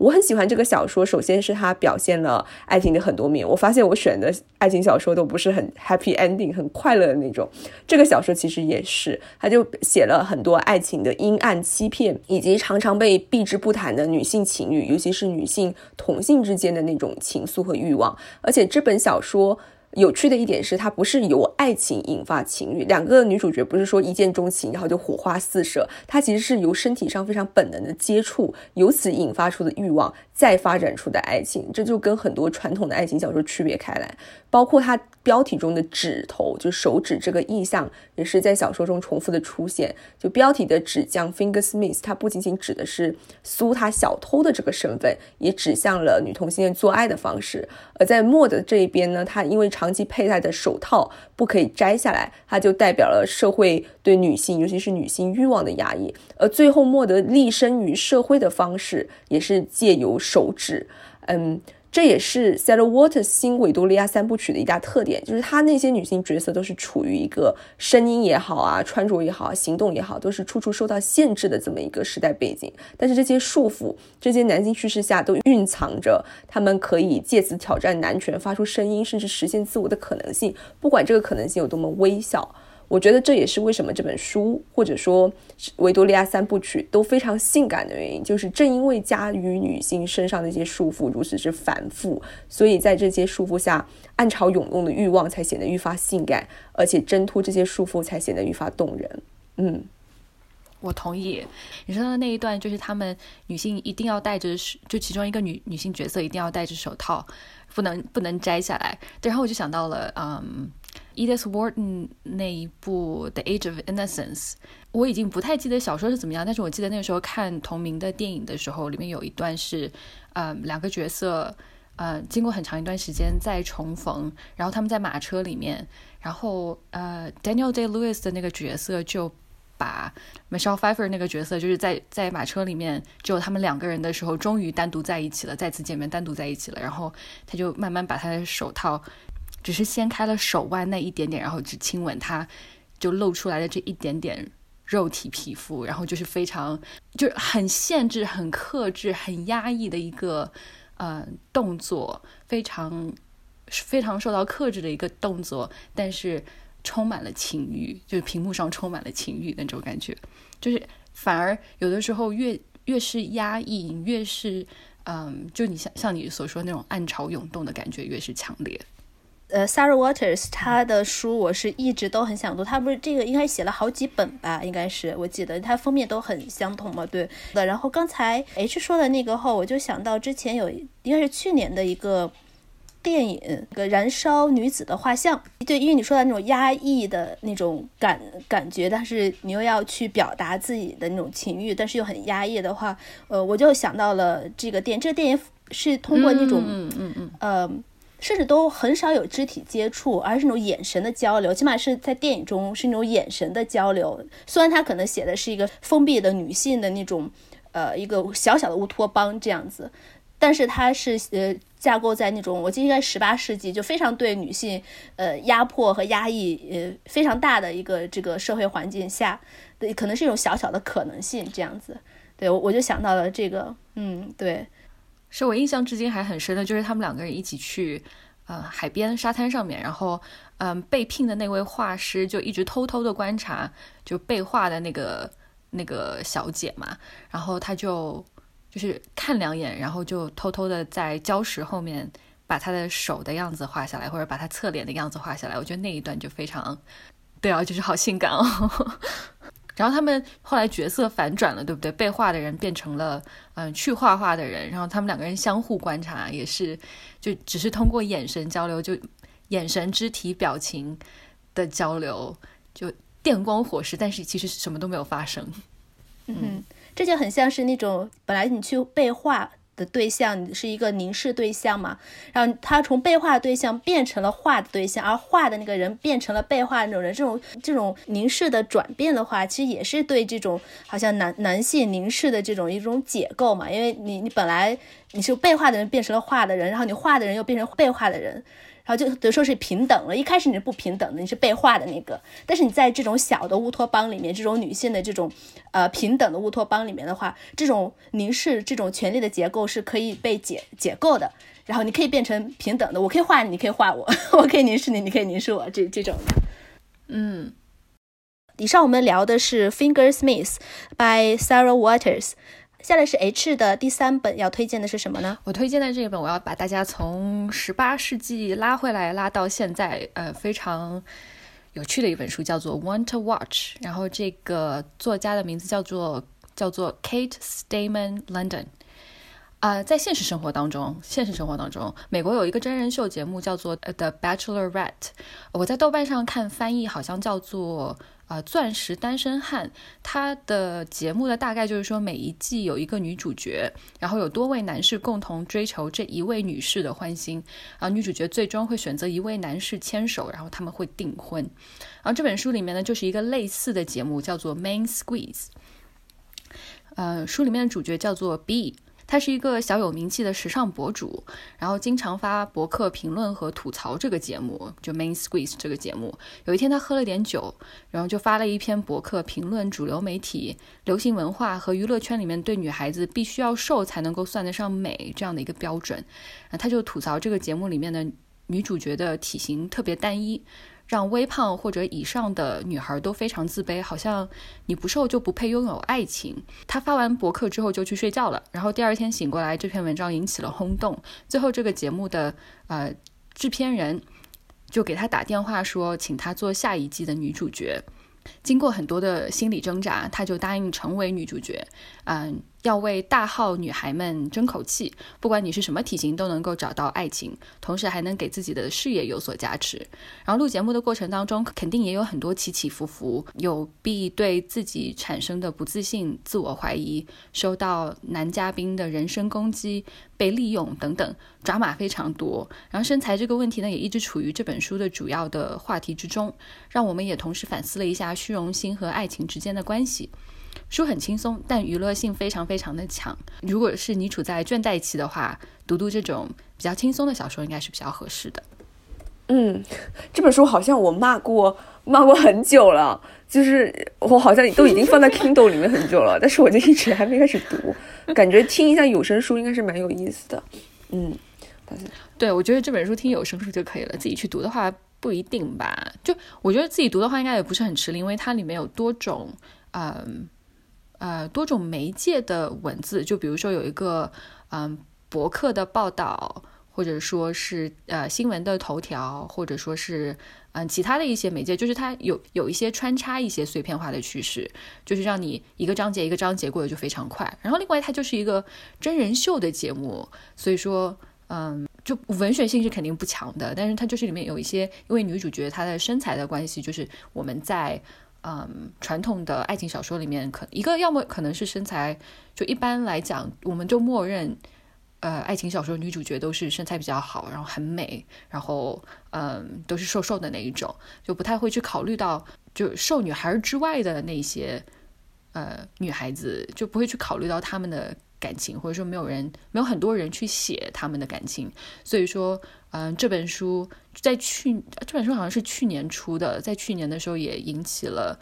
我很喜欢这个小说，首先是它表现了爱情的很多面。我发现我选的爱情小说都不是很 happy ending，很快乐的那种。这个小说其实也是，它就写了很多爱情的阴暗、欺骗，以及常常被避之不谈的女性情欲，尤其是女性同性之间的那种情愫和欲望。而且这本小说。有趣的一点是，它不是由爱情引发情欲，两个女主角不是说一见钟情，然后就火花四射，它其实是由身体上非常本能的接触，由此引发出的欲望，再发展出的爱情，这就跟很多传统的爱情小说区别开来，包括它。标题中的指头，就手指这个意象，也是在小说中重复的出现。就标题的指向 Finger Smith，它不仅仅指的是苏他小偷的这个身份，也指向了女同性恋做爱的方式。而在莫的这一边呢，他因为长期佩戴的手套不可以摘下来，它就代表了社会对女性，尤其是女性欲望的压抑。而最后莫德立身于社会的方式，也是借由手指，嗯。这也是 Sarah Waters 新维多利亚三部曲的一大特点，就是她那些女性角色都是处于一个声音也好啊，穿着也好，行动也好，都是处处受到限制的这么一个时代背景。但是这些束缚，这些男性趋势下，都蕴藏着他们可以借此挑战男权、发出声音，甚至实现自我的可能性。不管这个可能性有多么微小。我觉得这也是为什么这本书或者说维多利亚三部曲都非常性感的原因，就是正因为加于女性身上的一些束缚如此之繁复，所以在这些束缚下，暗潮涌动的欲望才显得愈发性感，而且挣脱这些束缚才显得愈发动人。嗯，我同意。你说的那一段就是他们女性一定要戴着，就其中一个女女性角色一定要戴着手套，不能不能摘下来。对然后我就想到了，嗯。Edith Wharton 那一部《The Age of Innocence》，我已经不太记得小说是怎么样，但是我记得那个时候看同名的电影的时候，里面有一段是，呃，两个角色，呃，经过很长一段时间再重逢，然后他们在马车里面，然后呃，Daniel Day Lewis 的那个角色就把 Michelle Pfeiffer 那个角色，就是在在马车里面只有他们两个人的时候，终于单独在一起了，再次见面，单独在一起了，然后他就慢慢把他的手套。只是掀开了手腕那一点点，然后只亲吻他，就露出来的这一点点肉体皮肤，然后就是非常就是很限制、很克制、很压抑的一个呃动作，非常非常受到克制的一个动作，但是充满了情欲，就是屏幕上充满了情欲那种感觉，就是反而有的时候越越是压抑，越是嗯，就你像像你所说那种暗潮涌动的感觉越是强烈。呃，Sarah Waters，她的书我是一直都很想读。她不是这个应该写了好几本吧？应该是我记得，她封面都很相同嘛。对的。然后刚才 H 说的那个后，我就想到之前有应该是去年的一个电影，《个燃烧女子的画像》。对，因为你说的那种压抑的那种感感觉，但是你又要去表达自己的那种情欲，但是又很压抑的话，呃，我就想到了这个电，这个电影是通过那种嗯嗯嗯呃。甚至都很少有肢体接触，而是那种眼神的交流，起码是在电影中是那种眼神的交流。虽然他可能写的是一个封闭的女性的那种，呃，一个小小的乌托邦这样子，但是它是呃架构在那种我记得应该十八世纪就非常对女性呃压迫和压抑呃非常大的一个这个社会环境下，对，可能是一种小小的可能性这样子。对我我就想到了这个，嗯，对。是我印象至今还很深的，就是他们两个人一起去呃海边沙滩上面，然后嗯被聘的那位画师就一直偷偷的观察就被画的那个那个小姐嘛，然后他就就是看两眼，然后就偷偷的在礁石后面把她的手的样子画下来，或者把她侧脸的样子画下来。我觉得那一段就非常，对啊，就是好性感哦。然后他们后来角色反转了，对不对？被画的人变成了嗯去画画的人，然后他们两个人相互观察，也是就只是通过眼神交流，就眼神、肢体、表情的交流，就电光火石，但是其实什么都没有发生。嗯，这就很像是那种本来你去被画。的对象是一个凝视对象嘛，然后他从被画对象变成了画的对象，而画的那个人变成了被画的那种人，这种这种凝视的转变的话，其实也是对这种好像男男性凝视的这种一种解构嘛，因为你你本来你是被画的人变成了画的人，然后你画的人又变成被画的人。然后就等于说是平等了。一开始你是不平等的，你是被画的那个。但是你在这种小的乌托邦里面，这种女性的这种呃平等的乌托邦里面的话，这种凝视、这种权力的结构是可以被解解构的。然后你可以变成平等的，我可以画你，你可以画我，我可以凝视你，你可以凝视我，这这种的。嗯，以上我们聊的是《Finger Smith》by Sarah Waters。下来是 H 的第三本要推荐的是什么呢？我推荐的这一本，我要把大家从十八世纪拉回来，拉到现在，呃，非常有趣的一本书，叫做《Want to Watch》。然后这个作家的名字叫做叫做 Kate Stayman London。啊，在现实生活当中，现实生活当中，美国有一个真人秀节目叫做《The Bachelorette》，我在豆瓣上看翻译好像叫做。啊，钻石单身汉，他的节目的大概就是说，每一季有一个女主角，然后有多位男士共同追求这一位女士的欢心，啊，女主角最终会选择一位男士牵手，然后他们会订婚。然后这本书里面呢，就是一个类似的节目，叫做 Main Squeeze。呃，书里面的主角叫做 B。他是一个小有名气的时尚博主，然后经常发博客评论和吐槽这个节目，就 Main Squeeze 这个节目。有一天他喝了点酒，然后就发了一篇博客评论主流媒体、流行文化和娱乐圈里面对女孩子必须要瘦才能够算得上美这样的一个标准。啊，他就吐槽这个节目里面的女主角的体型特别单一。让微胖或者以上的女孩都非常自卑，好像你不瘦就不配拥有爱情。她发完博客之后就去睡觉了，然后第二天醒过来，这篇文章引起了轰动。最后这个节目的呃制片人就给她打电话说，请她做下一季的女主角。经过很多的心理挣扎，她就答应成为女主角。嗯。要为大号女孩们争口气，不管你是什么体型，都能够找到爱情，同时还能给自己的事业有所加持。然后录节目的过程当中，肯定也有很多起起伏伏，有必对自己产生的不自信、自我怀疑，收到男嘉宾的人身攻击、被利用等等，抓马非常多。然后身材这个问题呢，也一直处于这本书的主要的话题之中，让我们也同时反思了一下虚荣心和爱情之间的关系。书很轻松，但娱乐性非常非常的强。如果是你处在倦怠期的话，读读这种比较轻松的小说应该是比较合适的。嗯，这本书好像我骂过，骂过很久了，就是我好像都已经放在 Kindle 里面很久了，但是我就一直还没开始读。感觉听一下有声书应该是蛮有意思的。嗯，对，我觉得这本书听有声书就可以了，自己去读的话不一定吧。就我觉得自己读的话应该也不是很吃力，因为它里面有多种，嗯。呃，呃多种媒介的文字，就比如说有一个嗯博客的报道，或者说是呃新闻的头条，或者说是嗯其他的一些媒介，就是它有有一些穿插一些碎片化的趋势，就是让你一个章节一个章节过得就非常快。然后另外它就是一个真人秀的节目，所以说嗯就文学性是肯定不强的，但是它就是里面有一些因为女主角她的身材的关系，就是我们在。嗯，传统的爱情小说里面，可一个要么可能是身材，就一般来讲，我们就默认，呃，爱情小说女主角都是身材比较好，然后很美，然后嗯，都是瘦瘦的那一种，就不太会去考虑到就瘦女孩之外的那些呃女孩子，就不会去考虑到她们的。感情，或者说没有人，没有很多人去写他们的感情，所以说，嗯，这本书在去这本书好像是去年出的，在去年的时候也引起了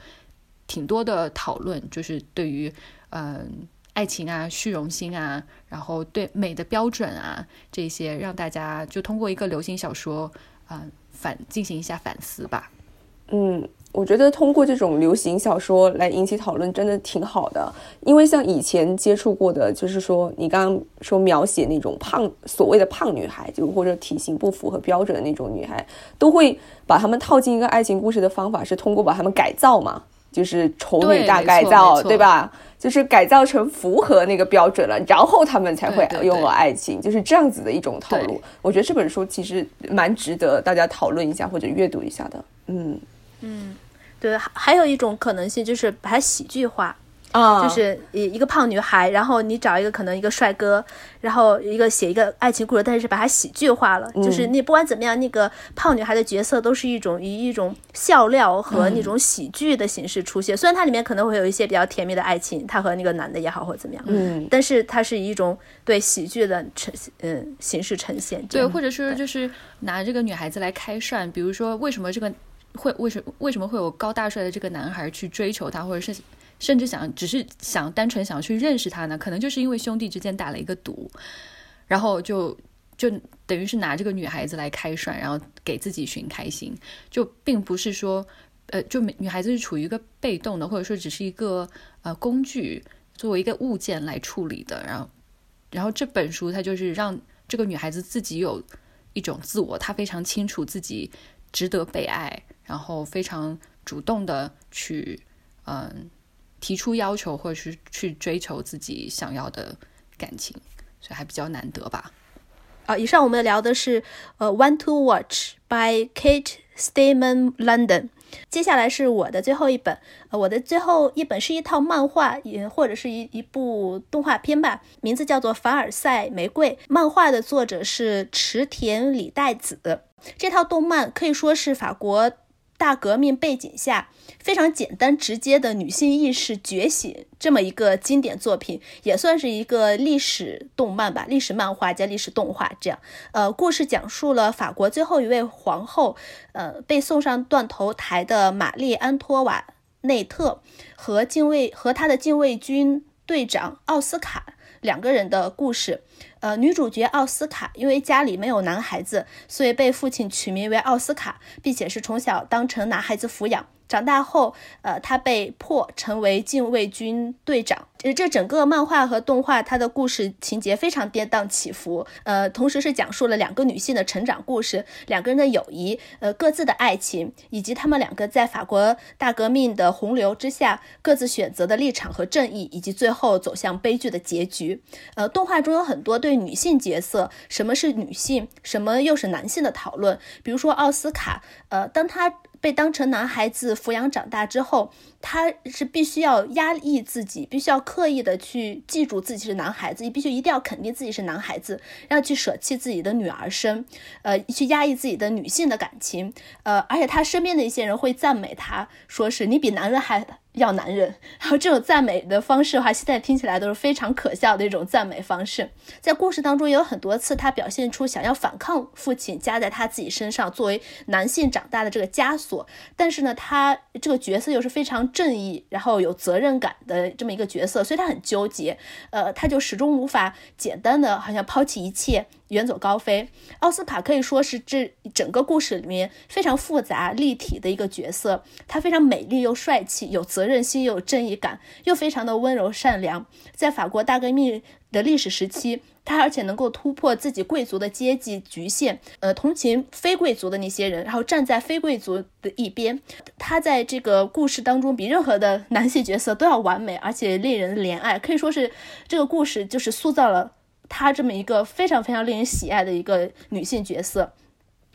挺多的讨论，就是对于嗯爱情啊、虚荣心啊，然后对美的标准啊这些，让大家就通过一个流行小说啊反进行一下反思吧。嗯。我觉得通过这种流行小说来引起讨论，真的挺好的。因为像以前接触过的，就是说你刚刚说描写那种胖所谓的胖女孩，就或者体型不符合标准的那种女孩，都会把她们套进一个爱情故事的方法是通过把她们改造嘛，就是丑女大改造，对吧？就是改造成符合那个标准了，然后他们才会拥有爱情，就是这样子的一种套路。我觉得这本书其实蛮值得大家讨论一下或者阅读一下的。嗯。嗯，对，还还有一种可能性就是把它喜剧化啊，就是一一个胖女孩，然后你找一个可能一个帅哥，然后一个写一个爱情故事，但是把它喜剧化了，就是你不管怎么样，那个胖女孩的角色都是一种以一种笑料和那种喜剧的形式出现。虽然它里面可能会有一些比较甜蜜的爱情，她和那个男的也好或者怎么样，嗯，但是它是以一种对喜剧的呈嗯形式呈现。对，或者说就是拿这个女孩子来开涮，比如说为什么这个。会为什为什么会有高大帅的这个男孩去追求她，或者是甚至想只是想单纯想去认识她呢？可能就是因为兄弟之间打了一个赌，然后就就等于是拿这个女孩子来开涮，然后给自己寻开心，就并不是说呃，就女孩子是处于一个被动的，或者说只是一个呃工具，作为一个物件来处理的。然后，然后这本书它就是让这个女孩子自己有一种自我，她非常清楚自己值得被爱。然后非常主动的去，嗯，提出要求或者是去追求自己想要的感情，所以还比较难得吧。啊，以上我们聊的是呃《One to Watch》by Kate Stayman London。接下来是我的最后一本，呃，我的最后一本是一套漫画，也或者是一一部动画片吧，名字叫做《凡尔赛玫瑰》，漫画的作者是池田理代子。这套动漫可以说是法国。大革命背景下，非常简单直接的女性意识觉醒，这么一个经典作品，也算是一个历史动漫吧，历史漫画加历史动画这样。呃，故事讲述了法国最后一位皇后，呃，被送上断头台的玛丽安托瓦内特和禁卫和他的禁卫军队长奥斯卡两个人的故事。呃，女主角奥斯卡因为家里没有男孩子，所以被父亲取名为奥斯卡，并且是从小当成男孩子抚养。长大后，呃，他被迫成为禁卫军队长。呃，这整个漫画和动画，它的故事情节非常跌宕起伏。呃，同时是讲述了两个女性的成长故事，两个人的友谊，呃，各自的爱情，以及他们两个在法国大革命的洪流之下各自选择的立场和正义，以及最后走向悲剧的结局。呃，动画中有很多对女性角色，什么是女性，什么又是男性的讨论。比如说奥斯卡，呃，当他。被当成男孩子抚养长大之后，他是必须要压抑自己，必须要刻意的去记住自己是男孩子，你必须一定要肯定自己是男孩子，要去舍弃自己的女儿身，呃，去压抑自己的女性的感情，呃，而且他身边的一些人会赞美他，说是你比男人还。要男人，然后这种赞美的方式的话，现在听起来都是非常可笑的一种赞美方式。在故事当中也有很多次，他表现出想要反抗父亲加在他自己身上作为男性长大的这个枷锁。但是呢，他这个角色又是非常正义，然后有责任感的这么一个角色，所以他很纠结。呃，他就始终无法简单的好像抛弃一切。远走高飞，奥斯卡可以说是这整个故事里面非常复杂立体的一个角色。他非常美丽又帅气，有责任心又有正义感，又非常的温柔善良。在法国大革命的历史时期，他而且能够突破自己贵族的阶级局限，呃，同情非贵族的那些人，然后站在非贵族的一边。他在这个故事当中比任何的男性角色都要完美，而且令人怜爱。可以说是这个故事就是塑造了。她这么一个非常非常令人喜爱的一个女性角色，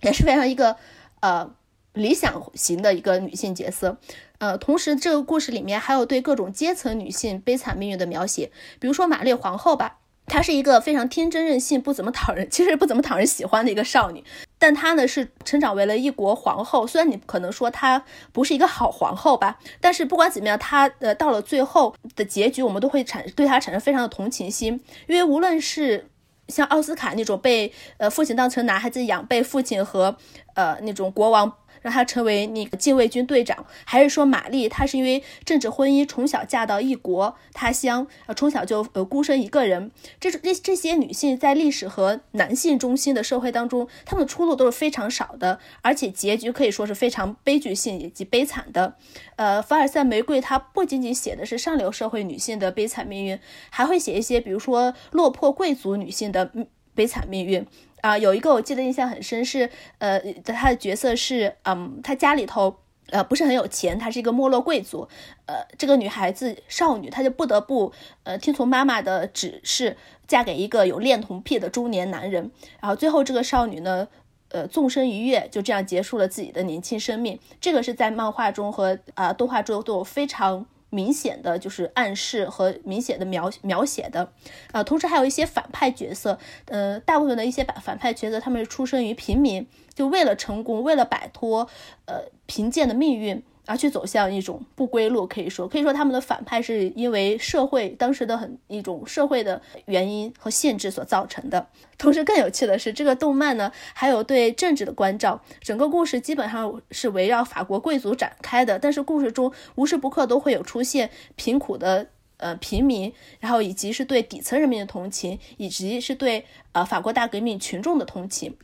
也是非常一个呃理想型的一个女性角色。呃，同时这个故事里面还有对各种阶层女性悲惨命运的描写，比如说玛丽皇后吧。她是一个非常天真任性、不怎么讨人，其实不怎么讨人喜欢的一个少女。但她呢是成长为了一国皇后，虽然你可能说她不是一个好皇后吧，但是不管怎么样，她呃到了最后的结局，我们都会产对她产生非常的同情心。因为无论是像奥斯卡那种被呃父亲当成男孩子养，被父亲和呃那种国王。让他成为那个禁卫军队长，还是说玛丽她是因为政治婚姻从小嫁到异国他乡，呃，从小就呃孤身一个人？这这这些女性在历史和男性中心的社会当中，她们的出路都是非常少的，而且结局可以说是非常悲剧性以及悲惨的。呃，凡尔赛玫瑰它不仅仅写的是上流社会女性的悲惨命运，还会写一些比如说落魄贵族女性的悲惨命运。啊，有一个我记得印象很深是，呃，他的角色是，嗯，他家里头，呃，不是很有钱，他是一个没落贵族，呃，这个女孩子少女，她就不得不，呃，听从妈妈的指示，嫁给一个有恋童癖的中年男人，然后最后这个少女呢，呃，纵身一跃，就这样结束了自己的年轻生命。这个是在漫画中和啊动画中都有非常。明显的就是暗示和明显的描描写的，啊，同时还有一些反派角色，呃，大部分的一些反反派角色，他们是出生于平民，就为了成功，为了摆脱呃贫贱的命运。而去走向一种不归路，可以说，可以说他们的反派是因为社会当时的很一种社会的原因和限制所造成的。同时，更有趣的是，这个动漫呢还有对政治的关照。整个故事基本上是围绕法国贵族展开的，但是故事中无时不刻都会有出现贫苦的呃平民，然后以及是对底层人民的同情，以及是对呃法国大革命群众的同情。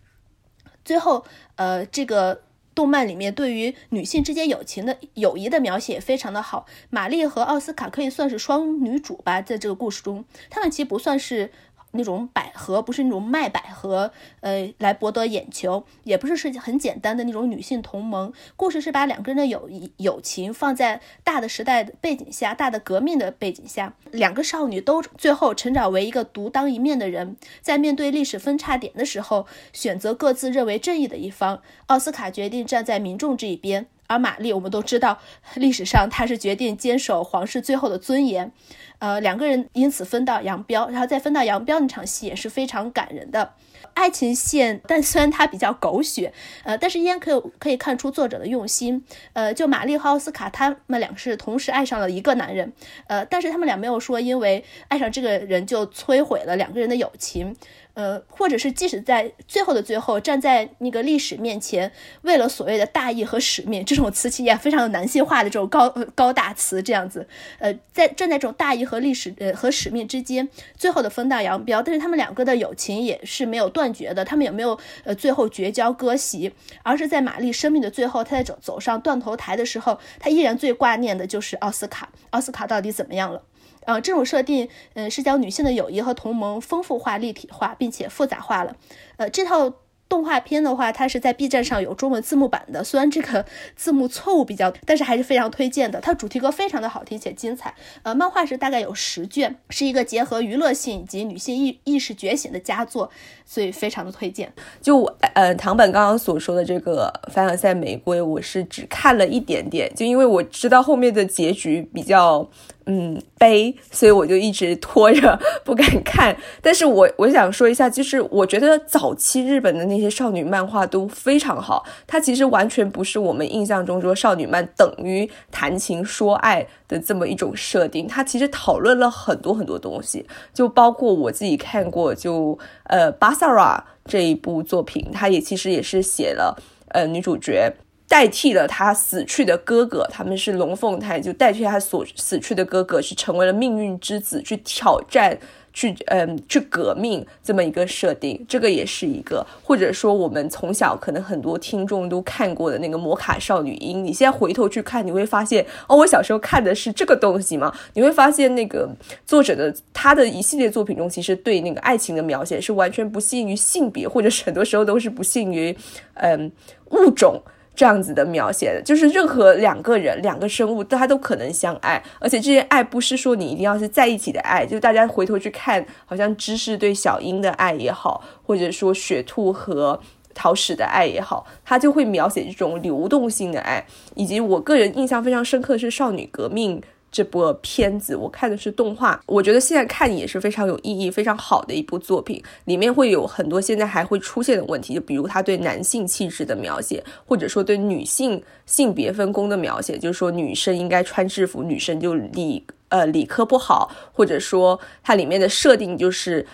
最后，呃，这个。动漫里面对于女性之间友情的友谊的描写也非常的好，玛丽和奥斯卡可以算是双女主吧，在这个故事中，她们其实不算是。那种百合不是那种卖百合，呃，来博得眼球，也不是是很简单的那种女性同盟。故事是把两个人的友谊、友情放在大的时代的背景下、大的革命的背景下，两个少女都最后成长为一个独当一面的人，在面对历史分叉点的时候，选择各自认为正义的一方。奥斯卡决定站在民众这一边。而玛丽，我们都知道，历史上她是决定坚守皇室最后的尊严，呃，两个人因此分道扬镳。然后再分道扬镳那场戏也是非常感人的爱情线，但虽然它比较狗血，呃，但是依然可以可以看出作者的用心。呃，就玛丽和奥斯卡他们俩是同时爱上了一个男人，呃，但是他们俩没有说因为爱上这个人就摧毁了两个人的友情。呃，或者是即使在最后的最后，站在那个历史面前，为了所谓的大义和使命，这种词其也非常的男性化的这种高高大词这样子，呃，在站在这种大义和历史呃和使命之间，最后的分道扬镳。但是他们两个的友情也是没有断绝的，他们也没有呃最后绝交割席，而是在玛丽生命的最后，她在走走上断头台的时候，她依然最挂念的就是奥斯卡，奥斯卡到底怎么样了？啊，这种设定，嗯，是将女性的友谊和同盟丰富化、立体化，并且复杂化了。呃，这套。动画片的话，它是在 B 站上有中文字幕版的。虽然这个字幕错误比较，但是还是非常推荐的。它主题歌非常的好听且精彩。呃，漫画是大概有十卷，是一个结合娱乐性以及女性意意识觉醒的佳作，所以非常的推荐。就我呃，唐本刚刚所说的这个《凡尔赛玫瑰》，我是只看了一点点，就因为我知道后面的结局比较。嗯，悲，所以我就一直拖着不敢看。但是我我想说一下，就是我觉得早期日本的那这些少女漫画都非常好。它其实完全不是我们印象中说少女漫等于谈情说爱的这么一种设定。它其实讨论了很多很多东西，就包括我自己看过，就呃巴萨拉这一部作品，它也其实也是写了呃女主角。代替了他死去的哥哥，他们是龙凤胎，就代替他所死去的哥哥，是成为了命运之子，去挑战，去嗯，去革命这么一个设定。这个也是一个，或者说我们从小可能很多听众都看过的那个《摩卡少女樱》，你现在回头去看，你会发现，哦，我小时候看的是这个东西吗？你会发现，那个作者的他的一系列作品中，其实对那个爱情的描写是完全不限于性别，或者是很多时候都是不限于嗯物种。这样子的描写，就是任何两个人、两个生物，它都可能相爱，而且这些爱不是说你一定要是在一起的爱，就大家回头去看，好像芝士对小樱的爱也好，或者说雪兔和桃矢的爱也好，他就会描写这种流动性的爱，以及我个人印象非常深刻的是少女革命。这部片子我看的是动画，我觉得现在看也是非常有意义、非常好的一部作品。里面会有很多现在还会出现的问题，就比如他对男性气质的描写，或者说对女性性别分工的描写，就是说女生应该穿制服，女生就理呃理科不好，或者说它里面的设定就是。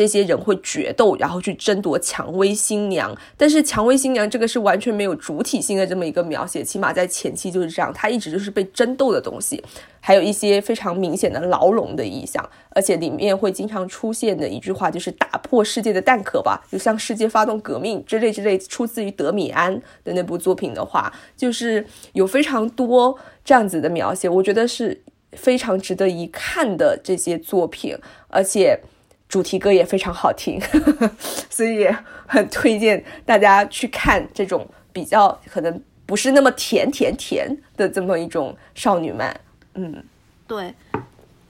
这些人会决斗，然后去争夺蔷薇新娘。但是蔷薇新娘这个是完全没有主体性的这么一个描写，起码在前期就是这样，她一直就是被争斗的东西，还有一些非常明显的牢笼的意象，而且里面会经常出现的一句话就是打破世界的蛋壳吧，就像世界发动革命之类之类，出自于德米安的那部作品的话，就是有非常多这样子的描写，我觉得是。非常值得一看的这些作品，而且主题歌也非常好听，所以很推荐大家去看这种比较可能不是那么甜甜甜的这么一种少女漫。嗯，对，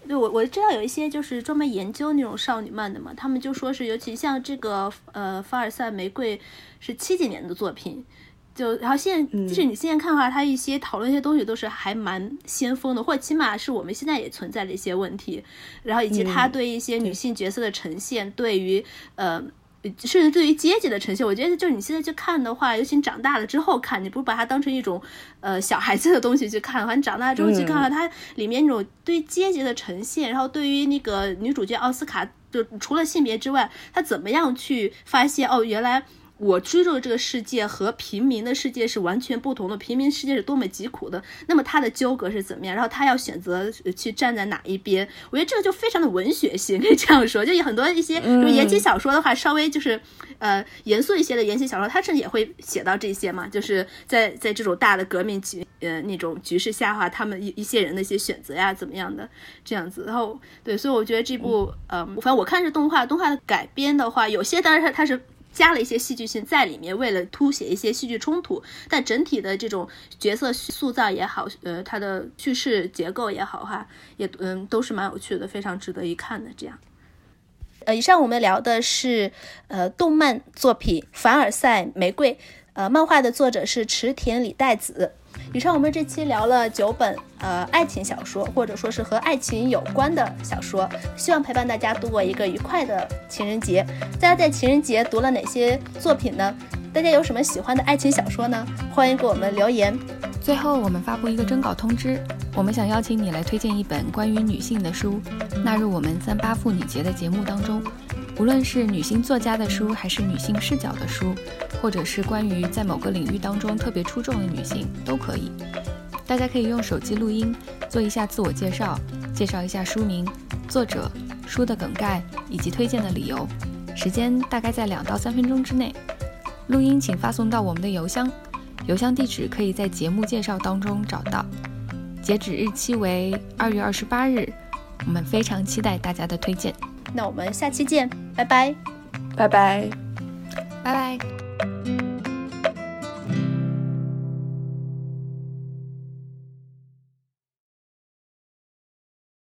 对我我知道有一些就是专门研究那种少女漫的嘛，他们就说是尤其像这个呃凡尔赛玫瑰是七几年的作品。就然后现在，即使你现在看的话，他一些讨论一些东西都是还蛮先锋的，或者起码是我们现在也存在的一些问题。然后以及他对一些女性角色的呈现，对于呃，甚至对于阶级的呈现，我觉得就是你现在去看的话，尤其你长大了之后看，你不是把它当成一种呃小孩子的东西去看的话，你长大之后去看它里面那种对于阶级的呈现，然后对于那个女主角奥斯卡，就除了性别之外，她怎么样去发现哦，原来。我居住的这个世界和平民的世界是完全不同的，平民世界是多么疾苦的，那么他的纠葛是怎么样？然后他要选择去站在哪一边？我觉得这个就非常的文学性，可以这样说。就有很多一些就言情小说的话，稍微就是呃严肃一些的言情小说，它甚至也会写到这些嘛，就是在在这种大的革命局呃那种局势下话，他们一一些人的一些选择呀怎么样的这样子。然后对，所以我觉得这部呃，反正我看是动画，动画的改编的话，有些当然它它是。加了一些戏剧性在里面，为了凸显一些戏剧冲突，但整体的这种角色塑造也好，呃，它的叙事结构也好，哈，也嗯都是蛮有趣的，非常值得一看的。这样，呃，以上我们聊的是呃动漫作品《凡尔赛玫瑰》，呃，漫画的作者是池田理代子。以上我们这期聊了九本呃爱情小说，或者说是和爱情有关的小说，希望陪伴大家度过一个愉快的情人节。大家在情人节读了哪些作品呢？大家有什么喜欢的爱情小说呢？欢迎给我们留言。最后，我们发布一个征稿通知，我们想邀请你来推荐一本关于女性的书，纳入我们三八妇女节的节目当中。无论是女性作家的书，还是女性视角的书，或者是关于在某个领域当中特别出众的女性，都可以。大家可以用手机录音，做一下自我介绍，介绍一下书名、作者、书的梗概以及推荐的理由。时间大概在两到三分钟之内。录音请发送到我们的邮箱，邮箱地址可以在节目介绍当中找到。截止日期为二月二十八日。我们非常期待大家的推荐。那我们下期见，拜拜，拜拜，拜拜。